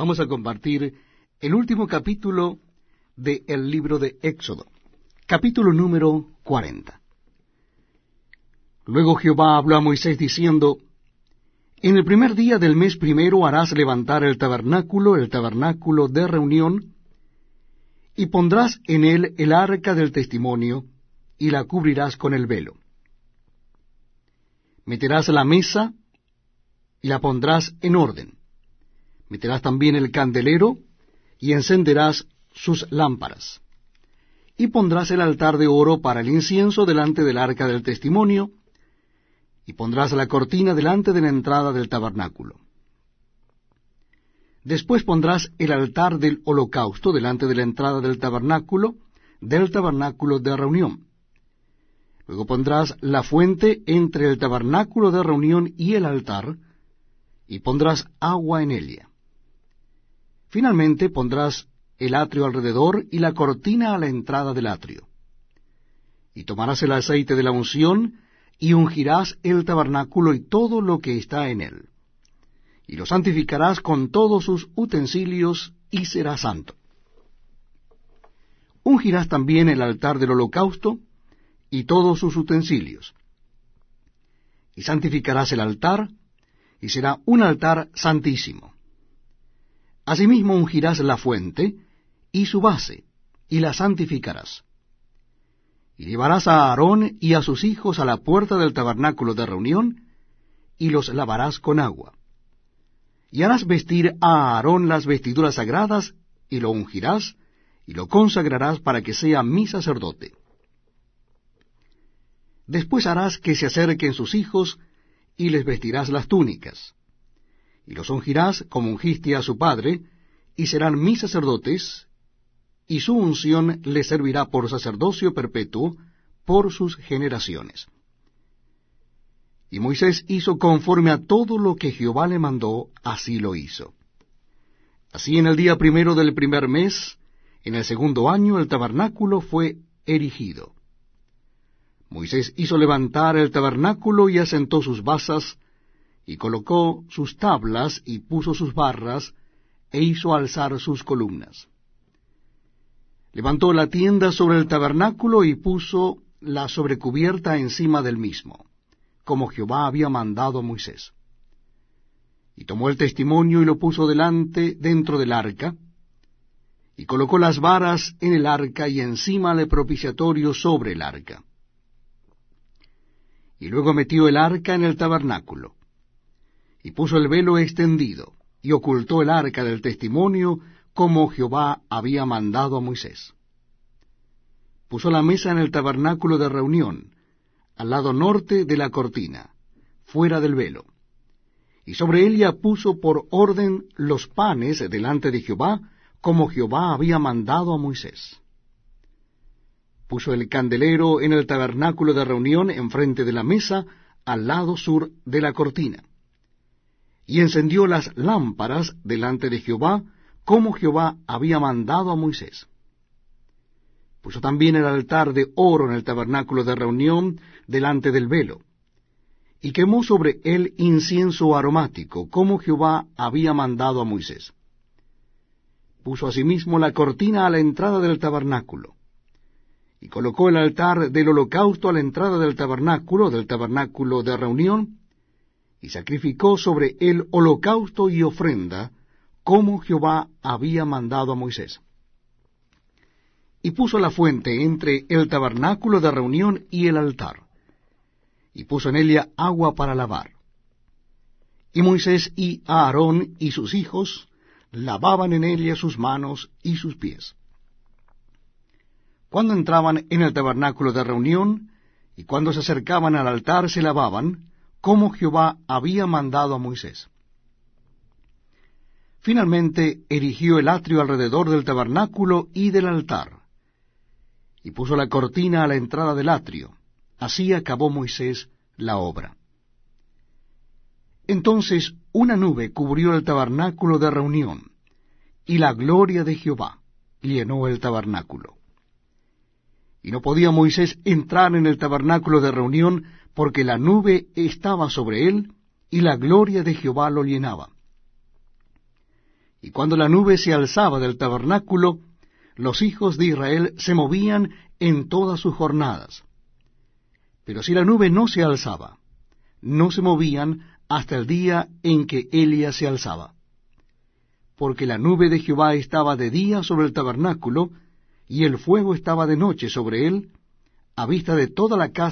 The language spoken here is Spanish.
Vamos a compartir el último capítulo del libro de Éxodo, capítulo número 40. Luego Jehová habló a Moisés diciendo, En el primer día del mes primero harás levantar el tabernáculo, el tabernáculo de reunión, y pondrás en él el arca del testimonio, y la cubrirás con el velo. Meterás la mesa, y la pondrás en orden. Meterás también el candelero, y encenderás sus lámparas. Y pondrás el altar de oro para el incienso delante del arca del testimonio, y pondrás la cortina delante de la entrada del tabernáculo. Después pondrás el altar del holocausto delante de la entrada del tabernáculo, del tabernáculo de reunión. Luego pondrás la fuente entre el tabernáculo de reunión y el altar, y pondrás agua en ella. Finalmente pondrás el atrio alrededor y la cortina a la entrada del atrio. Y tomarás el aceite de la unción, y ungirás el tabernáculo y todo lo que está en él. Y lo santificarás con todos sus utensilios, y será santo. Ungirás también el altar del holocausto, y todos sus utensilios. Y santificarás el altar, y será un altar santísimo. Asimismo ungirás la fuente, y su base, y la santificarás. Y llevarás a Aarón y a sus hijos a la puerta del tabernáculo de reunión, y los lavarás con agua. Y harás vestir a Aarón las vestiduras sagradas, y lo ungirás, y lo consagrarás para que sea mi sacerdote. Después harás que se acerquen sus hijos, y les vestirás las túnicas. Y los ungirás como ungiste a su padre, y serán mis sacerdotes, y su unción le servirá por sacerdocio perpetuo por sus generaciones. Y Moisés hizo conforme a todo lo que Jehová le mandó, así lo hizo. Así en el día primero del primer mes, en el segundo año, el tabernáculo fue erigido. Moisés hizo levantar el tabernáculo y asentó sus basas, y colocó sus tablas y puso sus barras, e hizo alzar sus columnas. Levantó la tienda sobre el tabernáculo y puso la sobrecubierta encima del mismo, como Jehová había mandado a Moisés. Y tomó el testimonio y lo puso delante dentro del arca, y colocó las varas en el arca y encima el propiciatorio sobre el arca. Y luego metió el arca en el tabernáculo, y puso el velo extendido, y ocultó el arca del testimonio como Jehová había mandado a Moisés. Puso la mesa en el tabernáculo de reunión, al lado norte de la cortina, fuera del velo. Y sobre ella puso por orden los panes delante de Jehová, como Jehová había mandado a Moisés. Puso el candelero en el tabernáculo de reunión enfrente de la mesa, al lado sur de la cortina. Y encendió las lámparas delante de Jehová, como Jehová había mandado a Moisés. Puso también el altar de oro en el tabernáculo de reunión delante del velo, y quemó sobre él incienso aromático, como Jehová había mandado a Moisés. Puso asimismo la cortina a la entrada del tabernáculo, y colocó el altar del holocausto a la entrada del tabernáculo, del tabernáculo de reunión, y sacrificó sobre él holocausto y ofrenda, como Jehová había mandado a Moisés. Y puso la fuente entre el tabernáculo de reunión y el altar, y puso en ella agua para lavar. Y Moisés y Aarón y sus hijos lavaban en ella sus manos y sus pies. Cuando entraban en el tabernáculo de reunión, y cuando se acercaban al altar se lavaban, como Jehová había mandado a Moisés. Finalmente erigió el atrio alrededor del tabernáculo y del altar, y puso la cortina a la entrada del atrio. Así acabó Moisés la obra. Entonces una nube cubrió el tabernáculo de reunión, y la gloria de Jehová llenó el tabernáculo. Y no podía Moisés entrar en el tabernáculo de reunión, porque la nube estaba sobre él, y la gloria de Jehová lo llenaba. Y cuando la nube se alzaba del tabernáculo, los hijos de Israel se movían en todas sus jornadas. Pero si la nube no se alzaba, no se movían hasta el día en que Elia se alzaba. Porque la nube de Jehová estaba de día sobre el tabernáculo, y el fuego estaba de noche sobre él, a vista de toda la casa